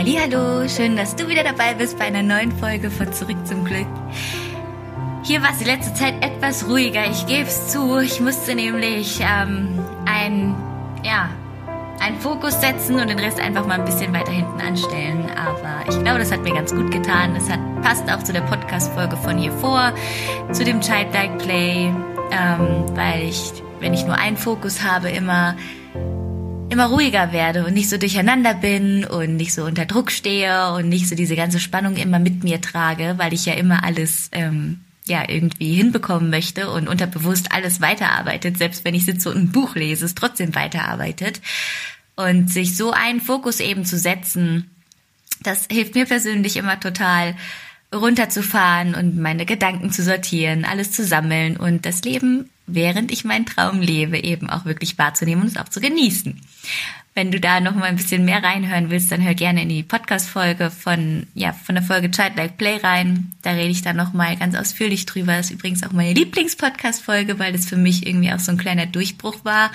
Hallo, schön, dass du wieder dabei bist bei einer neuen Folge von Zurück zum Glück. Hier war es die letzte Zeit etwas ruhiger, ich gebe es zu. Ich musste nämlich ähm, ein, ja, einen Fokus setzen und den Rest einfach mal ein bisschen weiter hinten anstellen. Aber ich glaube, das hat mir ganz gut getan. Das hat, passt auch zu der Podcast-Folge von hier vor, zu dem Childlike Play, ähm, weil ich, wenn ich nur einen Fokus habe, immer immer ruhiger werde und nicht so durcheinander bin und nicht so unter Druck stehe und nicht so diese ganze Spannung immer mit mir trage, weil ich ja immer alles ähm, ja irgendwie hinbekommen möchte und unterbewusst alles weiterarbeitet, selbst wenn ich sitze und ein Buch lese, es trotzdem weiterarbeitet. Und sich so einen Fokus eben zu setzen, das hilft mir persönlich immer total, runterzufahren und meine Gedanken zu sortieren, alles zu sammeln und das Leben, während ich meinen Traum lebe, eben auch wirklich wahrzunehmen und es auch zu genießen. Wenn du da noch mal ein bisschen mehr reinhören willst, dann hör gerne in die Podcast-Folge von, ja, von der Folge Childlike Play rein. Da rede ich dann noch mal ganz ausführlich drüber. Das ist übrigens auch meine Lieblings-Podcast-Folge, weil das für mich irgendwie auch so ein kleiner Durchbruch war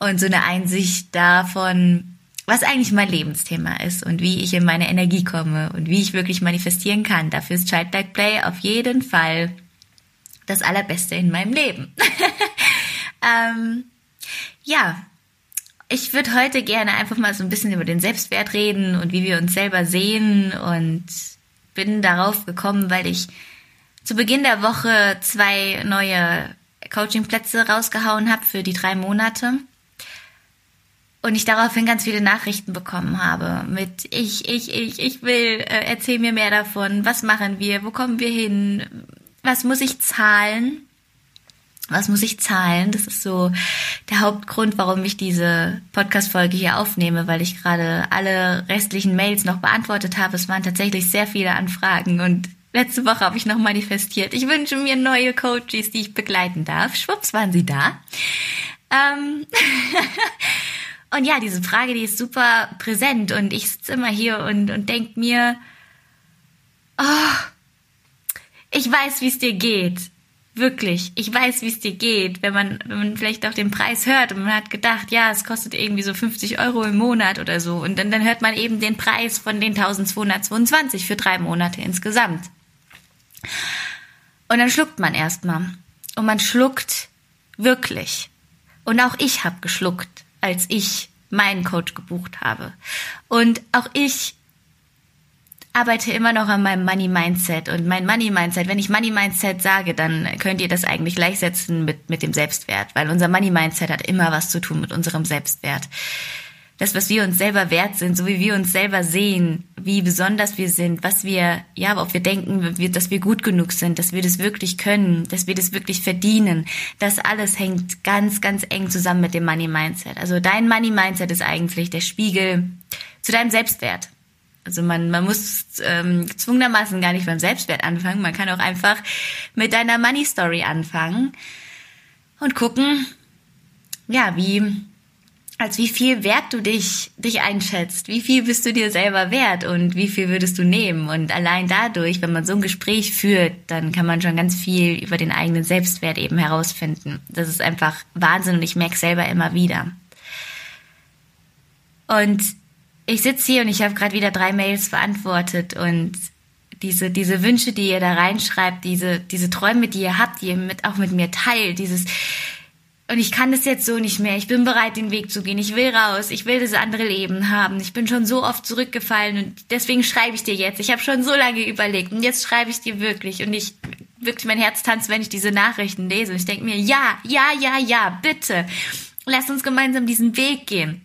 und so eine Einsicht davon, was eigentlich mein Lebensthema ist und wie ich in meine Energie komme und wie ich wirklich manifestieren kann. Dafür ist Childlike Play auf jeden Fall das Allerbeste in meinem Leben. ähm, ja, ich würde heute gerne einfach mal so ein bisschen über den Selbstwert reden und wie wir uns selber sehen und bin darauf gekommen, weil ich zu Beginn der Woche zwei neue Coachingplätze rausgehauen habe für die drei Monate und ich daraufhin ganz viele Nachrichten bekommen habe mit ich, ich, ich, ich will, äh, erzähl mir mehr davon, was machen wir, wo kommen wir hin, was muss ich zahlen? Was muss ich zahlen? Das ist so der Hauptgrund, warum ich diese Podcast-Folge hier aufnehme, weil ich gerade alle restlichen Mails noch beantwortet habe. Es waren tatsächlich sehr viele Anfragen und letzte Woche habe ich noch manifestiert. Ich wünsche mir neue Coaches, die ich begleiten darf. Schwupps waren sie da. Ähm Und ja, diese Frage, die ist super präsent und ich sitze immer hier und, und denke mir, oh, ich weiß, wie es dir geht. Wirklich, ich weiß, wie es dir geht, wenn man, wenn man vielleicht auch den Preis hört und man hat gedacht, ja, es kostet irgendwie so 50 Euro im Monat oder so und dann, dann hört man eben den Preis von den 1222 für drei Monate insgesamt. Und dann schluckt man erstmal und man schluckt wirklich. Und auch ich habe geschluckt als ich meinen Coach gebucht habe. Und auch ich arbeite immer noch an meinem Money Mindset. Und mein Money Mindset, wenn ich Money Mindset sage, dann könnt ihr das eigentlich gleichsetzen mit, mit dem Selbstwert, weil unser Money Mindset hat immer was zu tun mit unserem Selbstwert das, was wir uns selber wert sind, so wie wir uns selber sehen, wie besonders wir sind, was wir, ja, ob wir denken, dass wir gut genug sind, dass wir das wirklich können, dass wir das wirklich verdienen. Das alles hängt ganz, ganz eng zusammen mit dem Money Mindset. Also dein Money Mindset ist eigentlich der Spiegel zu deinem Selbstwert. Also man, man muss ähm, gezwungenermaßen gar nicht beim Selbstwert anfangen. Man kann auch einfach mit deiner Money Story anfangen und gucken, ja, wie als wie viel wert du dich, dich einschätzt. Wie viel bist du dir selber wert und wie viel würdest du nehmen? Und allein dadurch, wenn man so ein Gespräch führt, dann kann man schon ganz viel über den eigenen Selbstwert eben herausfinden. Das ist einfach Wahnsinn und ich merke selber immer wieder. Und ich sitze hier und ich habe gerade wieder drei Mails beantwortet und diese, diese Wünsche, die ihr da reinschreibt, diese, diese Träume, die ihr habt, die ihr mit, auch mit mir teilt, dieses, und ich kann das jetzt so nicht mehr. Ich bin bereit, den Weg zu gehen. Ich will raus. Ich will das andere Leben haben. Ich bin schon so oft zurückgefallen und deswegen schreibe ich dir jetzt. Ich habe schon so lange überlegt und jetzt schreibe ich dir wirklich. Und ich wirklich mein Herz tanzt, wenn ich diese Nachrichten lese. Und ich denke mir, ja, ja, ja, ja, bitte. Lass uns gemeinsam diesen Weg gehen.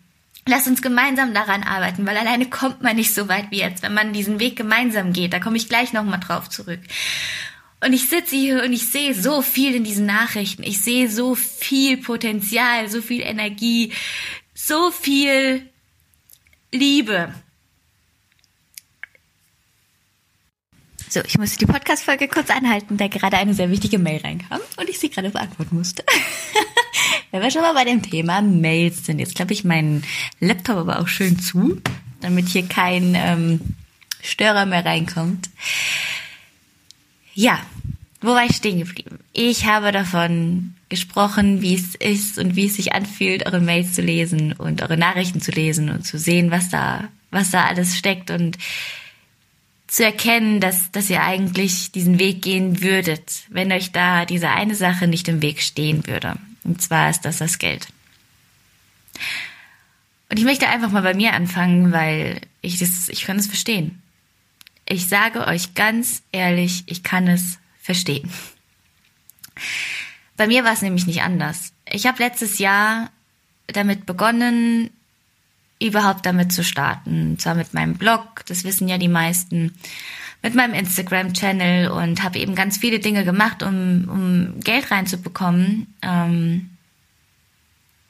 Lass uns gemeinsam daran arbeiten, weil alleine kommt man nicht so weit wie jetzt, wenn man diesen Weg gemeinsam geht. Da komme ich gleich nochmal drauf zurück. Und ich sitze hier und ich sehe so viel in diesen Nachrichten. Ich sehe so viel Potenzial, so viel Energie, so viel Liebe. So, ich musste die Podcast-Folge kurz anhalten, da gerade eine sehr wichtige Mail reinkam und ich sie gerade beantworten musste. Wenn wir schon mal bei dem Thema Mails sind, jetzt klappe ich meinen Laptop aber auch schön zu, damit hier kein ähm, Störer mehr reinkommt. Ja, wo war ich stehen geblieben? Ich habe davon gesprochen, wie es ist und wie es sich anfühlt, eure Mails zu lesen und eure Nachrichten zu lesen und zu sehen, was da was da alles steckt und zu erkennen, dass, dass ihr eigentlich diesen Weg gehen würdet, wenn euch da diese eine Sache nicht im Weg stehen würde. Und zwar ist das das Geld. Und ich möchte einfach mal bei mir anfangen, weil ich das, ich kann es verstehen. Ich sage euch ganz ehrlich, ich kann es verstehen. Bei mir war es nämlich nicht anders. Ich habe letztes Jahr damit begonnen, überhaupt damit zu starten. Und zwar mit meinem Blog, das wissen ja die meisten, mit meinem Instagram-Channel und habe eben ganz viele Dinge gemacht, um, um Geld reinzubekommen. Ähm,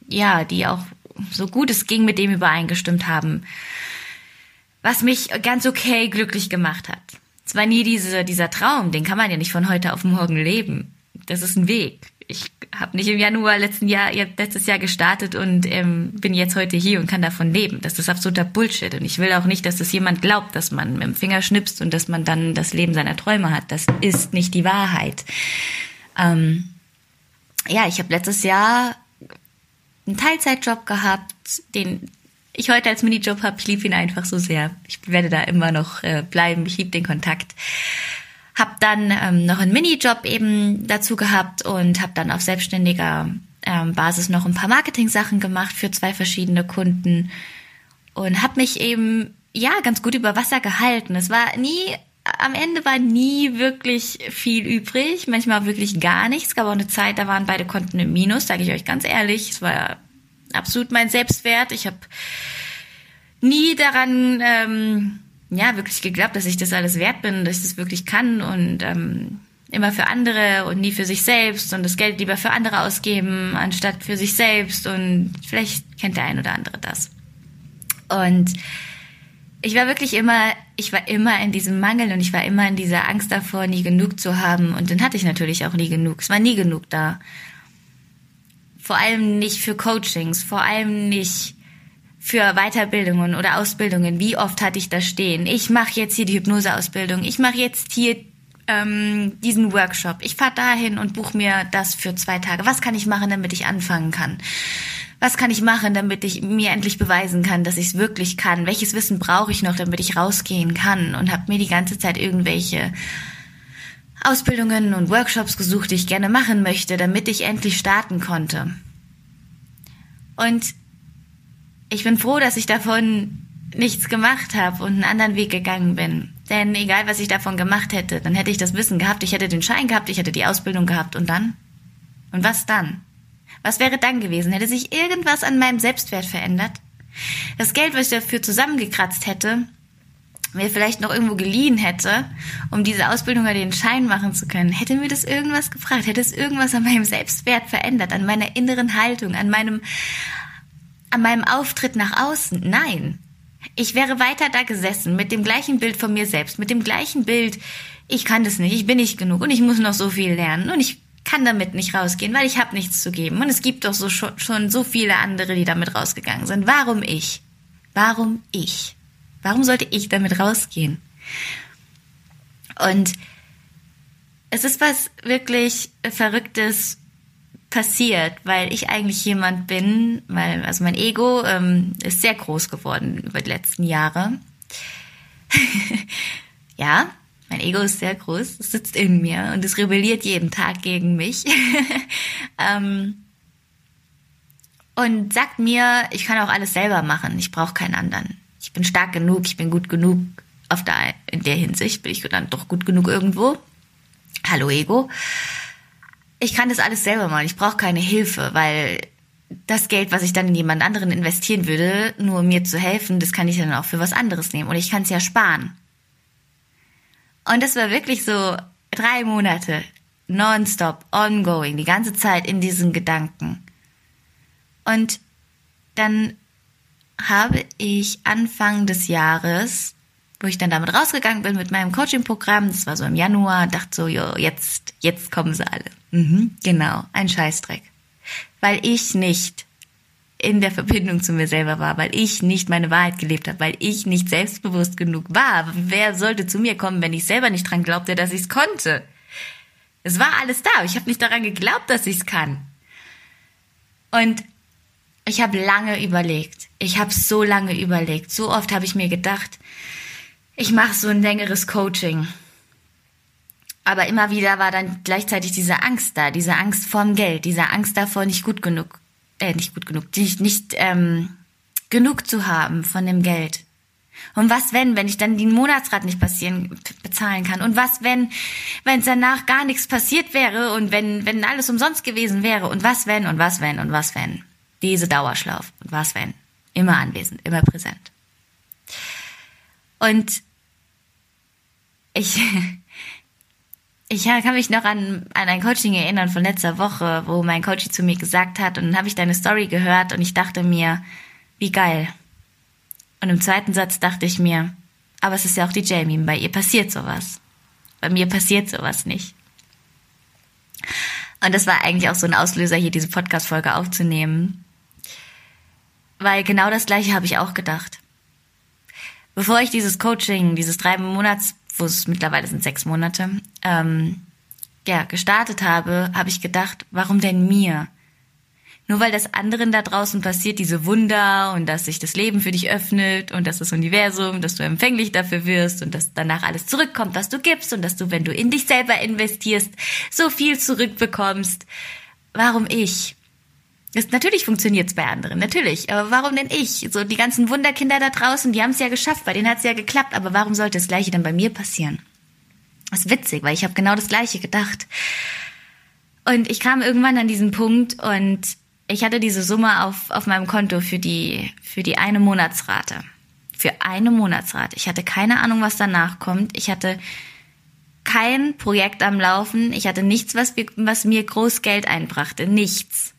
ja, die auch so gut es ging mit dem übereingestimmt haben, was mich ganz okay glücklich gemacht hat. Es war nie diese, dieser Traum, den kann man ja nicht von heute auf morgen leben. Das ist ein Weg ich habe nicht im Januar letzten Jahr, letztes Jahr gestartet und ähm, bin jetzt heute hier und kann davon leben. Das ist absoluter Bullshit. Und ich will auch nicht, dass das jemand glaubt, dass man mit dem Finger schnipst und dass man dann das Leben seiner Träume hat. Das ist nicht die Wahrheit. Ähm, ja, ich habe letztes Jahr einen Teilzeitjob gehabt, den ich heute als Minijob habe. Ich liebe ihn einfach so sehr. Ich werde da immer noch äh, bleiben. Ich liebe den Kontakt. Hab dann ähm, noch einen Minijob eben dazu gehabt und habe dann auf selbstständiger ähm, Basis noch ein paar Marketing-Sachen gemacht für zwei verschiedene Kunden und habe mich eben ja ganz gut über Wasser gehalten. Es war nie am Ende war nie wirklich viel übrig, manchmal wirklich gar nichts. Es gab auch eine Zeit, da waren beide Konten im Minus, sage ich euch ganz ehrlich. Es war absolut mein Selbstwert. Ich habe nie daran ähm, ja, wirklich geglaubt, dass ich das alles wert bin, dass ich das wirklich kann und ähm, immer für andere und nie für sich selbst und das Geld lieber für andere ausgeben, anstatt für sich selbst und vielleicht kennt der ein oder andere das. Und ich war wirklich immer, ich war immer in diesem Mangel und ich war immer in dieser Angst davor, nie genug zu haben und dann hatte ich natürlich auch nie genug. Es war nie genug da. Vor allem nicht für Coachings, vor allem nicht für Weiterbildungen oder Ausbildungen. Wie oft hatte ich das stehen? Ich mache jetzt hier die Hypnoseausbildung. Ich mache jetzt hier ähm, diesen Workshop. Ich fahre dahin und buche mir das für zwei Tage. Was kann ich machen, damit ich anfangen kann? Was kann ich machen, damit ich mir endlich beweisen kann, dass ich es wirklich kann? Welches Wissen brauche ich noch, damit ich rausgehen kann? Und habe mir die ganze Zeit irgendwelche Ausbildungen und Workshops gesucht, die ich gerne machen möchte, damit ich endlich starten konnte. Und ich bin froh, dass ich davon nichts gemacht habe und einen anderen Weg gegangen bin. Denn egal, was ich davon gemacht hätte, dann hätte ich das Wissen gehabt, ich hätte den Schein gehabt, ich hätte die Ausbildung gehabt und dann? Und was dann? Was wäre dann gewesen? Hätte sich irgendwas an meinem Selbstwert verändert? Das Geld, was ich dafür zusammengekratzt hätte, mir vielleicht noch irgendwo geliehen hätte, um diese Ausbildung oder den Schein machen zu können, hätte mir das irgendwas gefragt, hätte es irgendwas an meinem Selbstwert verändert, an meiner inneren Haltung, an meinem an meinem Auftritt nach außen. Nein. Ich wäre weiter da gesessen mit dem gleichen Bild von mir selbst, mit dem gleichen Bild, ich kann das nicht, ich bin nicht genug und ich muss noch so viel lernen und ich kann damit nicht rausgehen, weil ich habe nichts zu geben. Und es gibt doch so schon, schon so viele andere, die damit rausgegangen sind. Warum ich? Warum ich? Warum sollte ich damit rausgehen? Und es ist was wirklich Verrücktes passiert, weil ich eigentlich jemand bin, weil also mein Ego ähm, ist sehr groß geworden über die letzten Jahre. ja, mein Ego ist sehr groß, es sitzt in mir und es rebelliert jeden Tag gegen mich. ähm, und sagt mir, ich kann auch alles selber machen, ich brauche keinen anderen. Ich bin stark genug, ich bin gut genug. Auf der, in der Hinsicht bin ich dann doch gut genug irgendwo. Hallo Ego ich kann das alles selber machen. Ich brauche keine Hilfe, weil das Geld, was ich dann in jemand anderen investieren würde, nur mir zu helfen, das kann ich dann auch für was anderes nehmen. Und ich kann es ja sparen. Und das war wirklich so drei Monate nonstop, ongoing, die ganze Zeit in diesen Gedanken. Und dann habe ich Anfang des Jahres wo ich dann damit rausgegangen bin mit meinem Coaching-Programm. Das war so im Januar. Dachte so, jo, jetzt, jetzt kommen sie alle. Mhm, genau, ein Scheißdreck. Weil ich nicht in der Verbindung zu mir selber war, weil ich nicht meine Wahrheit gelebt habe, weil ich nicht selbstbewusst genug war. Wer sollte zu mir kommen, wenn ich selber nicht dran glaubte, dass ich es konnte? Es war alles da. Ich habe nicht daran geglaubt, dass ich es kann. Und Ich habe lange überlegt. Ich habe so lange überlegt. So oft habe ich mir gedacht, ich mache so ein längeres Coaching. Aber immer wieder war dann gleichzeitig diese Angst da, diese Angst vorm Geld, diese Angst davor, nicht gut genug, äh, nicht gut genug, nicht, nicht ähm, genug zu haben von dem Geld. Und was wenn, wenn ich dann den Monatsrat nicht passieren, bezahlen kann? Und was wenn, wenn es danach gar nichts passiert wäre und wenn, wenn alles umsonst gewesen wäre? Und was wenn, und was wenn, und was wenn? Diese Dauerschlauf. Und was wenn? Immer anwesend, immer präsent. Und ich, ich kann mich noch an, an ein Coaching erinnern von letzter Woche, wo mein Coach zu mir gesagt hat, und dann habe ich deine Story gehört und ich dachte mir, wie geil. Und im zweiten Satz dachte ich mir, aber es ist ja auch die Jamie, bei ihr passiert sowas. Bei mir passiert sowas nicht. Und das war eigentlich auch so ein Auslöser, hier diese Podcast-Folge aufzunehmen. Weil genau das gleiche habe ich auch gedacht. Bevor ich dieses Coaching, dieses drei Monats, wo es mittlerweile sind sechs Monate, ähm, ja, gestartet habe, habe ich gedacht, warum denn mir? Nur weil das anderen da draußen passiert, diese Wunder und dass sich das Leben für dich öffnet und dass das Universum, dass du empfänglich dafür wirst und dass danach alles zurückkommt, was du gibst und dass du, wenn du in dich selber investierst, so viel zurückbekommst. Warum ich? Das, natürlich funktioniert's bei anderen, natürlich. Aber warum denn ich? So die ganzen Wunderkinder da draußen, die haben es ja geschafft, bei denen hat's ja geklappt. Aber warum sollte das Gleiche dann bei mir passieren? Das ist witzig, weil ich habe genau das Gleiche gedacht. Und ich kam irgendwann an diesen Punkt und ich hatte diese Summe auf, auf meinem Konto für die, für die eine Monatsrate. Für eine Monatsrate. Ich hatte keine Ahnung, was danach kommt. Ich hatte kein Projekt am Laufen. Ich hatte nichts, was, was mir groß Geld einbrachte. Nichts.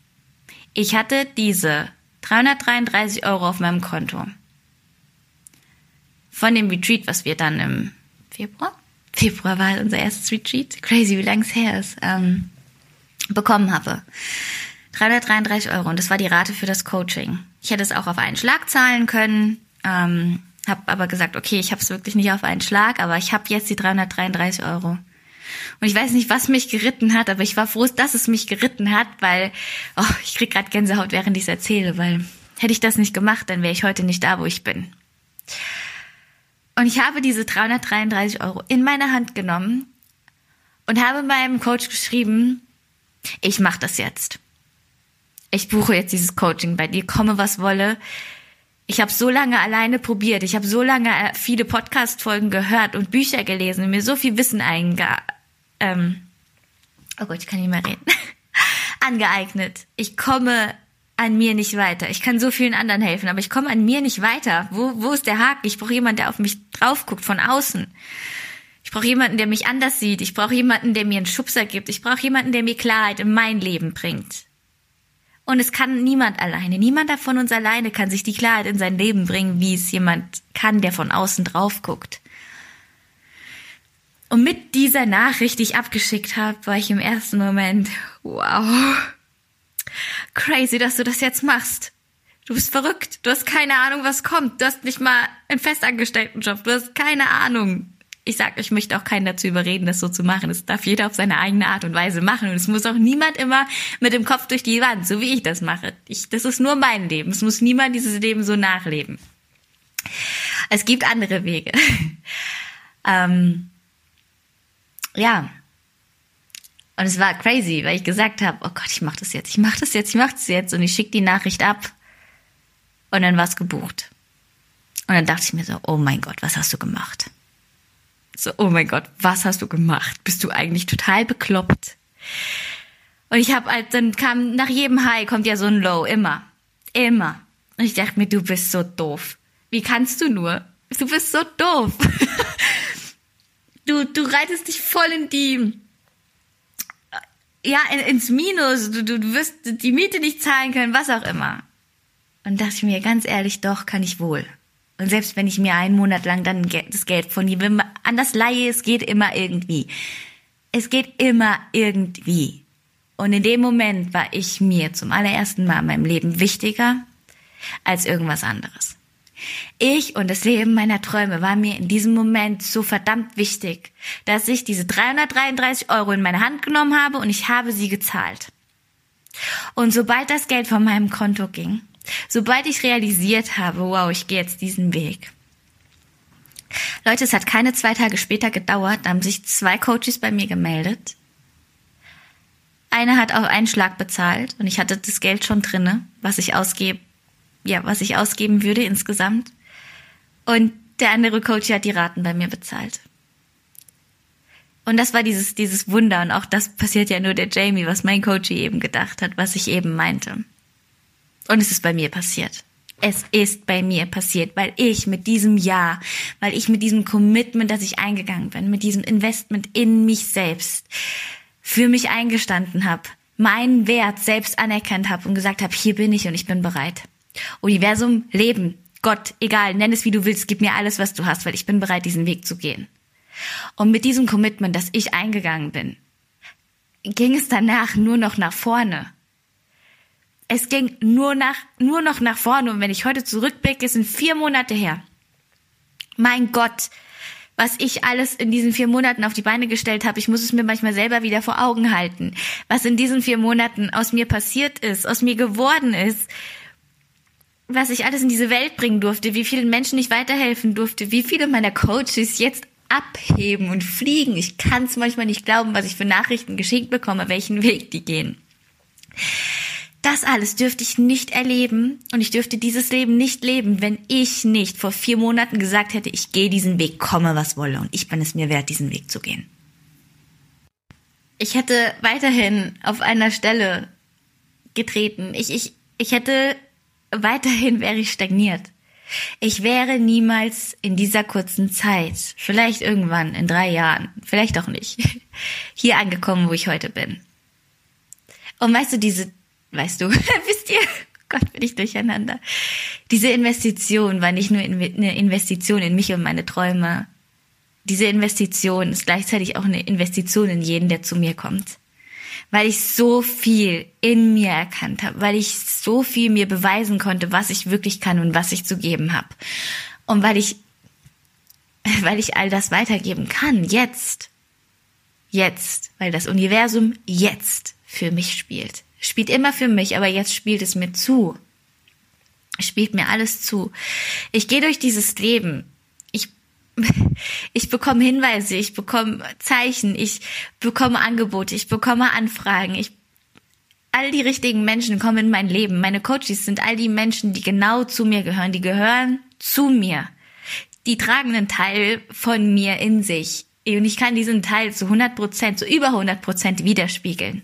Ich hatte diese 333 Euro auf meinem Konto. Von dem Retreat, was wir dann im Februar? Februar war unser erstes Retreat. Crazy, wie lange es her ist. Ähm, bekommen habe. 333 Euro und das war die Rate für das Coaching. Ich hätte es auch auf einen Schlag zahlen können, ähm, habe aber gesagt, okay, ich habe es wirklich nicht auf einen Schlag, aber ich habe jetzt die 333 Euro. Und ich weiß nicht, was mich geritten hat, aber ich war froh, dass es mich geritten hat, weil oh, ich krieg gerade Gänsehaut, während ich es erzähle, weil hätte ich das nicht gemacht, dann wäre ich heute nicht da, wo ich bin. Und ich habe diese 333 Euro in meine Hand genommen und habe meinem Coach geschrieben, ich mache das jetzt ich buche jetzt dieses Coaching bei dir, komme was wolle. Ich habe so lange alleine probiert, ich habe so lange äh, viele Podcast-Folgen gehört und Bücher gelesen und mir so viel Wissen einge... Ähm, oh Gott, ich kann nicht mehr reden. angeeignet. Ich komme an mir nicht weiter. Ich kann so vielen anderen helfen, aber ich komme an mir nicht weiter. Wo, wo ist der Haken? Ich brauche jemanden, der auf mich drauf guckt von außen. Ich brauche jemanden, der mich anders sieht. Ich brauche jemanden, der mir einen Schubser gibt. Ich brauche jemanden, der mir Klarheit in mein Leben bringt. Und es kann niemand alleine. Niemand von uns alleine kann sich die Klarheit in sein Leben bringen, wie es jemand kann, der von außen drauf guckt. Und mit dieser Nachricht, die ich abgeschickt habe, war ich im ersten Moment, wow, crazy, dass du das jetzt machst. Du bist verrückt. Du hast keine Ahnung, was kommt. Du hast nicht mal einen Festangestelltenjob. Du hast keine Ahnung ich sag, ich möchte auch keinen dazu überreden, das so zu machen. Das darf jeder auf seine eigene Art und Weise machen. Und es muss auch niemand immer mit dem Kopf durch die Wand, so wie ich das mache. Ich, das ist nur mein Leben. Es muss niemand dieses Leben so nachleben. Es gibt andere Wege. ähm, ja. Und es war crazy, weil ich gesagt habe, oh Gott, ich mach das jetzt, ich mach das jetzt, ich mach das jetzt. Und ich schicke die Nachricht ab. Und dann war es gebucht. Und dann dachte ich mir so, oh mein Gott, was hast du gemacht? So, oh mein Gott, was hast du gemacht? Bist du eigentlich total bekloppt? Und ich habe halt, dann kam nach jedem High kommt ja so ein Low, immer. Immer. Und ich dachte mir, du bist so doof. Wie kannst du nur? Du bist so doof. du, du reitest dich voll in die, ja, ins Minus. Du, du, du wirst die Miete nicht zahlen können, was auch immer. Und dachte ich mir, ganz ehrlich, doch, kann ich wohl. Und selbst wenn ich mir einen Monat lang dann das Geld von ihm anders leihe, es geht immer irgendwie. Es geht immer irgendwie. Und in dem Moment war ich mir zum allerersten Mal in meinem Leben wichtiger als irgendwas anderes. Ich und das Leben meiner Träume war mir in diesem Moment so verdammt wichtig, dass ich diese 333 Euro in meine Hand genommen habe und ich habe sie gezahlt. Und sobald das Geld von meinem Konto ging, Sobald ich realisiert habe, wow, ich gehe jetzt diesen Weg. Leute, es hat keine zwei Tage später gedauert, da haben sich zwei Coaches bei mir gemeldet. Eine hat auch einen Schlag bezahlt und ich hatte das Geld schon drinne, was ich ausgebe, ja, was ich ausgeben würde insgesamt. Und der andere Coach hat die Raten bei mir bezahlt. Und das war dieses, dieses Wunder. Und auch das passiert ja nur der Jamie, was mein Coach eben gedacht hat, was ich eben meinte. Und es ist bei mir passiert. Es ist bei mir passiert, weil ich mit diesem Ja, weil ich mit diesem Commitment, das ich eingegangen bin, mit diesem Investment in mich selbst, für mich eingestanden habe, meinen Wert selbst anerkannt habe und gesagt habe, hier bin ich und ich bin bereit. Universum, Leben, Gott, egal, nenn es wie du willst, gib mir alles, was du hast, weil ich bin bereit, diesen Weg zu gehen. Und mit diesem Commitment, das ich eingegangen bin, ging es danach nur noch nach vorne. Es ging nur nach, nur noch nach vorne. Und wenn ich heute zurückblicke, sind vier Monate her. Mein Gott, was ich alles in diesen vier Monaten auf die Beine gestellt habe. Ich muss es mir manchmal selber wieder vor Augen halten. Was in diesen vier Monaten aus mir passiert ist, aus mir geworden ist. Was ich alles in diese Welt bringen durfte, wie vielen Menschen ich weiterhelfen durfte, wie viele meiner Coaches jetzt abheben und fliegen. Ich kann es manchmal nicht glauben, was ich für Nachrichten geschickt bekomme, welchen Weg die gehen. Das alles dürfte ich nicht erleben und ich dürfte dieses Leben nicht leben, wenn ich nicht vor vier Monaten gesagt hätte, ich gehe diesen Weg, komme was wolle und ich bin es mir wert, diesen Weg zu gehen. Ich hätte weiterhin auf einer Stelle getreten. Ich, ich, ich hätte weiterhin wäre ich stagniert. Ich wäre niemals in dieser kurzen Zeit, vielleicht irgendwann in drei Jahren, vielleicht auch nicht, hier angekommen, wo ich heute bin. Und weißt du, diese, weißt du, wisst ihr, Gott, bin ich durcheinander. Diese Investition war nicht nur eine Investition in mich und meine Träume. Diese Investition ist gleichzeitig auch eine Investition in jeden, der zu mir kommt weil ich so viel in mir erkannt habe, weil ich so viel mir beweisen konnte, was ich wirklich kann und was ich zu geben habe. Und weil ich, weil ich all das weitergeben kann, jetzt. Jetzt, weil das Universum jetzt für mich spielt. Spielt immer für mich, aber jetzt spielt es mir zu. Spielt mir alles zu. Ich gehe durch dieses Leben ich bekomme Hinweise, ich bekomme Zeichen, ich bekomme Angebote, ich bekomme Anfragen, ich all die richtigen Menschen kommen in mein Leben. Meine Coaches sind all die Menschen, die genau zu mir gehören, die gehören zu mir. Die tragen einen Teil von mir in sich. Und ich kann diesen Teil zu 100 Prozent, zu über 100 Prozent widerspiegeln.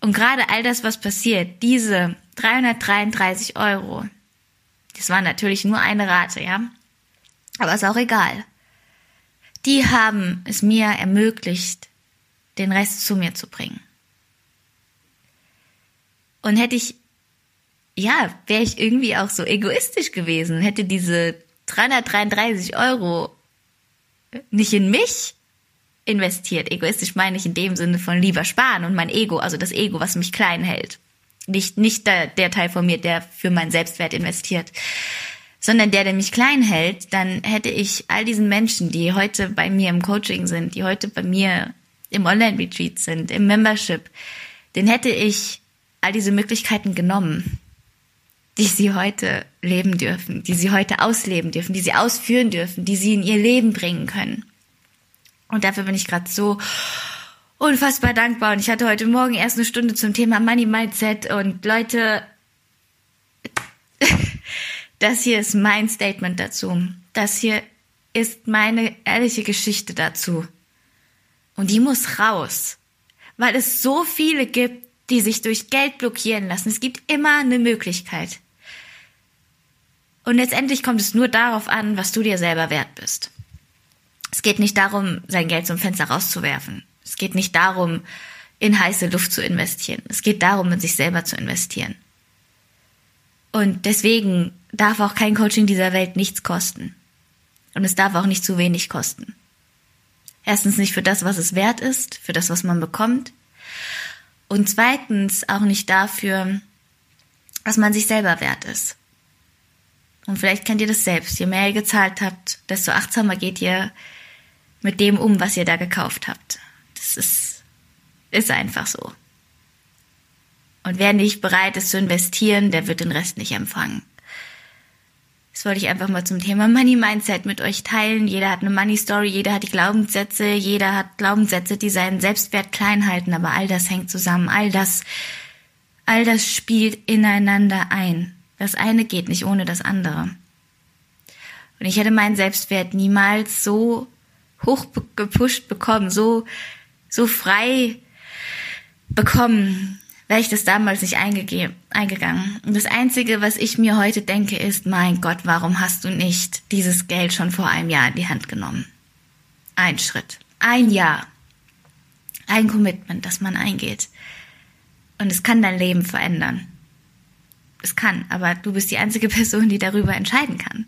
Und gerade all das, was passiert, diese 333 Euro, das war natürlich nur eine Rate, ja. Aber ist auch egal. Die haben es mir ermöglicht, den Rest zu mir zu bringen. Und hätte ich, ja, wäre ich irgendwie auch so egoistisch gewesen, hätte diese 333 Euro nicht in mich investiert. Egoistisch meine ich in dem Sinne von lieber sparen und mein Ego, also das Ego, was mich klein hält. Nicht, nicht der, der Teil von mir, der für meinen Selbstwert investiert sondern der, der mich klein hält, dann hätte ich all diesen Menschen, die heute bei mir im Coaching sind, die heute bei mir im Online-Retreat sind, im Membership, den hätte ich all diese Möglichkeiten genommen, die sie heute leben dürfen, die sie heute ausleben dürfen, die sie ausführen dürfen, die sie in ihr Leben bringen können. Und dafür bin ich gerade so unfassbar dankbar. Und ich hatte heute Morgen erst eine Stunde zum Thema Money Mindset und Leute, das hier ist mein Statement dazu. Das hier ist meine ehrliche Geschichte dazu. Und die muss raus. Weil es so viele gibt, die sich durch Geld blockieren lassen. Es gibt immer eine Möglichkeit. Und letztendlich kommt es nur darauf an, was du dir selber wert bist. Es geht nicht darum, sein Geld zum Fenster rauszuwerfen. Es geht nicht darum, in heiße Luft zu investieren. Es geht darum, in sich selber zu investieren. Und deswegen darf auch kein Coaching dieser Welt nichts kosten. Und es darf auch nicht zu wenig kosten. Erstens nicht für das, was es wert ist, für das, was man bekommt. Und zweitens auch nicht dafür, was man sich selber wert ist. Und vielleicht kennt ihr das selbst. Je mehr ihr gezahlt habt, desto achtsamer geht ihr mit dem um, was ihr da gekauft habt. Das ist, ist einfach so. Und wer nicht bereit ist zu investieren, der wird den Rest nicht empfangen. Das wollte ich einfach mal zum Thema Money Mindset mit euch teilen. Jeder hat eine Money Story, jeder hat die Glaubenssätze, jeder hat Glaubenssätze, die seinen Selbstwert klein halten, aber all das hängt zusammen. All das, all das spielt ineinander ein. Das eine geht nicht ohne das andere. Und ich hätte meinen Selbstwert niemals so hoch gepusht bekommen, so, so frei bekommen, wäre ich das damals nicht eingegangen. Und das Einzige, was ich mir heute denke, ist, mein Gott, warum hast du nicht dieses Geld schon vor einem Jahr in die Hand genommen? Ein Schritt, ein Jahr, ein Commitment, das man eingeht. Und es kann dein Leben verändern. Es kann, aber du bist die einzige Person, die darüber entscheiden kann.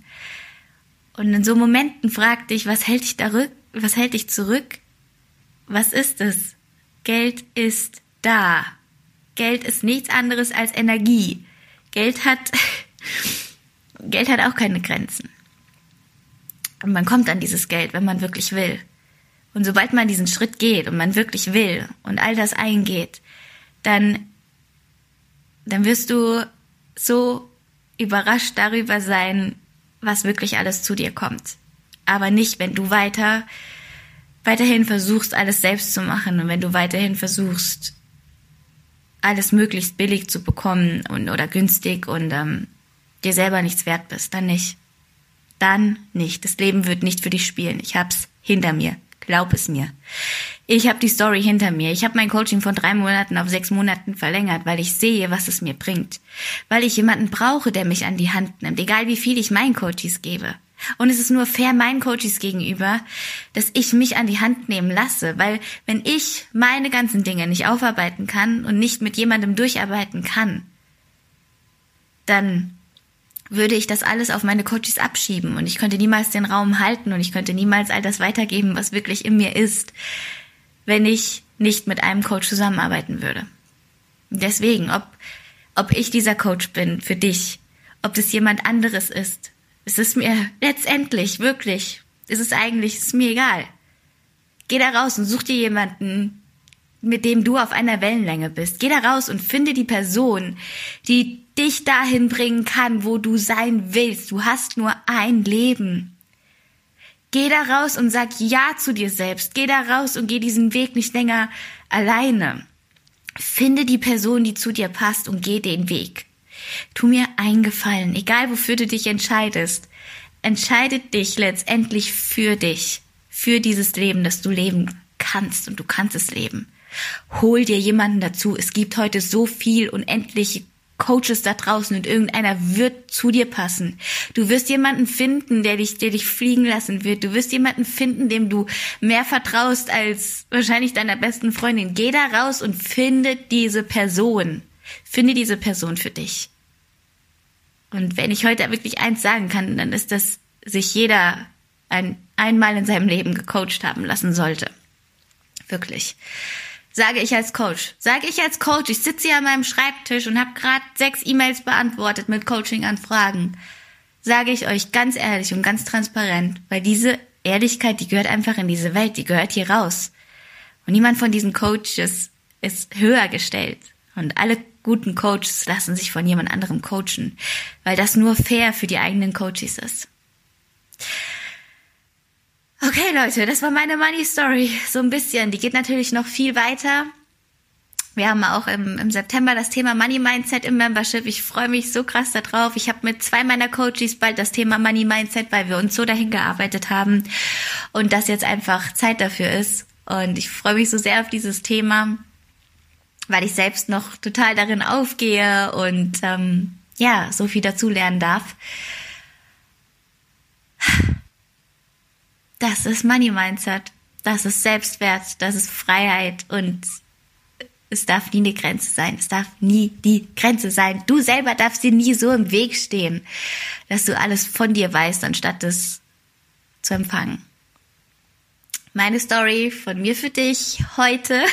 Und in so Momenten frag dich, was hält dich zurück? Was hält dich zurück? Was ist es? Geld ist da. Geld ist nichts anderes als Energie. Geld hat, Geld hat auch keine Grenzen. Und man kommt an dieses Geld, wenn man wirklich will. Und sobald man diesen Schritt geht und man wirklich will und all das eingeht, dann, dann wirst du so überrascht darüber sein, was wirklich alles zu dir kommt. Aber nicht, wenn du weiter, weiterhin versuchst, alles selbst zu machen und wenn du weiterhin versuchst, alles möglichst billig zu bekommen und oder günstig und ähm, dir selber nichts wert bist, dann nicht. Dann nicht. Das Leben wird nicht für dich spielen. Ich hab's hinter mir. Glaub es mir. Ich habe die Story hinter mir. Ich habe mein Coaching von drei Monaten auf sechs Monaten verlängert, weil ich sehe, was es mir bringt. Weil ich jemanden brauche, der mich an die Hand nimmt, egal wie viel ich meinen Coaches gebe. Und es ist nur fair meinen Coaches gegenüber, dass ich mich an die Hand nehmen lasse, weil wenn ich meine ganzen Dinge nicht aufarbeiten kann und nicht mit jemandem durcharbeiten kann, dann würde ich das alles auf meine Coaches abschieben und ich könnte niemals den Raum halten und ich könnte niemals all das weitergeben, was wirklich in mir ist, wenn ich nicht mit einem Coach zusammenarbeiten würde. Deswegen, ob, ob ich dieser Coach bin für dich, ob das jemand anderes ist, es ist mir letztendlich, wirklich, es ist eigentlich, es ist mir egal. Geh da raus und such dir jemanden, mit dem du auf einer Wellenlänge bist. Geh da raus und finde die Person, die dich dahin bringen kann, wo du sein willst. Du hast nur ein Leben. Geh da raus und sag Ja zu dir selbst. Geh da raus und geh diesen Weg nicht länger alleine. Finde die Person, die zu dir passt und geh den Weg. Tu mir einen Gefallen, egal wofür du dich entscheidest. Entscheide dich letztendlich für dich, für dieses Leben, das du leben kannst und du kannst es leben. Hol dir jemanden dazu. Es gibt heute so viel unendlich Coaches da draußen und irgendeiner wird zu dir passen. Du wirst jemanden finden, der dich, der dich fliegen lassen wird. Du wirst jemanden finden, dem du mehr vertraust als wahrscheinlich deiner besten Freundin. Geh da raus und finde diese Person. Finde diese Person für dich. Und wenn ich heute wirklich eins sagen kann, dann ist das, sich jeder ein, einmal in seinem Leben gecoacht haben lassen sollte. Wirklich. Sage ich als Coach. Sage ich als Coach. Ich sitze hier an meinem Schreibtisch und habe gerade sechs E-Mails beantwortet mit Coaching-Anfragen. Sage ich euch ganz ehrlich und ganz transparent, weil diese Ehrlichkeit, die gehört einfach in diese Welt, die gehört hier raus. Und niemand von diesen Coaches ist höher gestellt. Und alle guten Coaches lassen sich von jemand anderem coachen, weil das nur fair für die eigenen Coaches ist. Okay, Leute, das war meine Money Story. So ein bisschen. Die geht natürlich noch viel weiter. Wir haben auch im, im September das Thema Money Mindset im Membership. Ich freue mich so krass darauf. Ich habe mit zwei meiner Coaches bald das Thema Money Mindset, weil wir uns so dahin gearbeitet haben und das jetzt einfach Zeit dafür ist. Und ich freue mich so sehr auf dieses Thema weil ich selbst noch total darin aufgehe und ähm, ja, so viel dazulernen darf. Das ist Money Mindset. Das ist Selbstwert, das ist Freiheit und es darf nie eine Grenze sein. Es darf nie die Grenze sein. Du selber darfst dir nie so im Weg stehen, dass du alles von dir weißt, anstatt es zu empfangen. Meine Story von mir für dich heute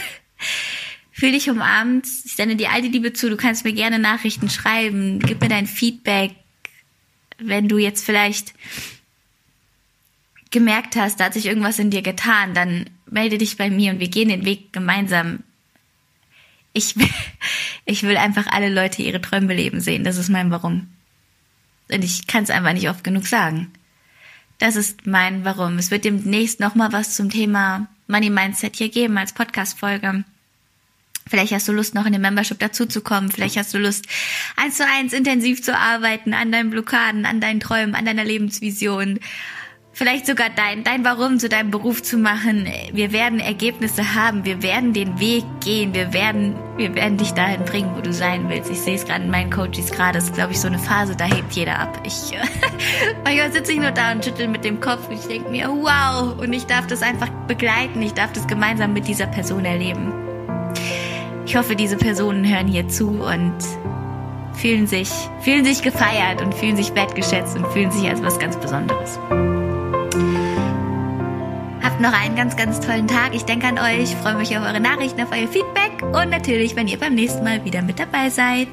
Fühl dich umarmt. Ich sende dir all die Liebe zu. Du kannst mir gerne Nachrichten schreiben. Gib mir dein Feedback. Wenn du jetzt vielleicht gemerkt hast, da hat sich irgendwas in dir getan, dann melde dich bei mir und wir gehen den Weg gemeinsam. Ich, Ich will einfach alle Leute ihre Träume leben sehen. Das ist mein Warum. Und ich kann es einfach nicht oft genug sagen. Das ist mein Warum. Es wird demnächst nochmal was zum Thema Money Mindset hier geben als Podcast-Folge. Vielleicht hast du Lust, noch in den Membership dazuzukommen. Vielleicht hast du Lust, eins zu eins intensiv zu arbeiten an deinen Blockaden, an deinen Träumen, an deiner Lebensvision vielleicht sogar dein, dein Warum zu deinem Beruf zu machen. Wir werden Ergebnisse haben, wir werden den Weg gehen, wir werden, wir werden dich dahin bringen, wo du sein willst. Ich sehe es gerade in meinen Coaches gerade, das ist glaube ich so eine Phase, da hebt jeder ab. Ich, manchmal sitze ich nur da und schüttel mit dem Kopf und ich denke mir, wow, und ich darf das einfach begleiten, ich darf das gemeinsam mit dieser Person erleben. Ich hoffe, diese Personen hören hier zu und fühlen sich, fühlen sich gefeiert und fühlen sich wertgeschätzt und fühlen sich als was ganz Besonderes noch einen ganz, ganz tollen Tag. Ich denke an euch, freue mich auf eure Nachrichten, auf euer Feedback und natürlich, wenn ihr beim nächsten Mal wieder mit dabei seid.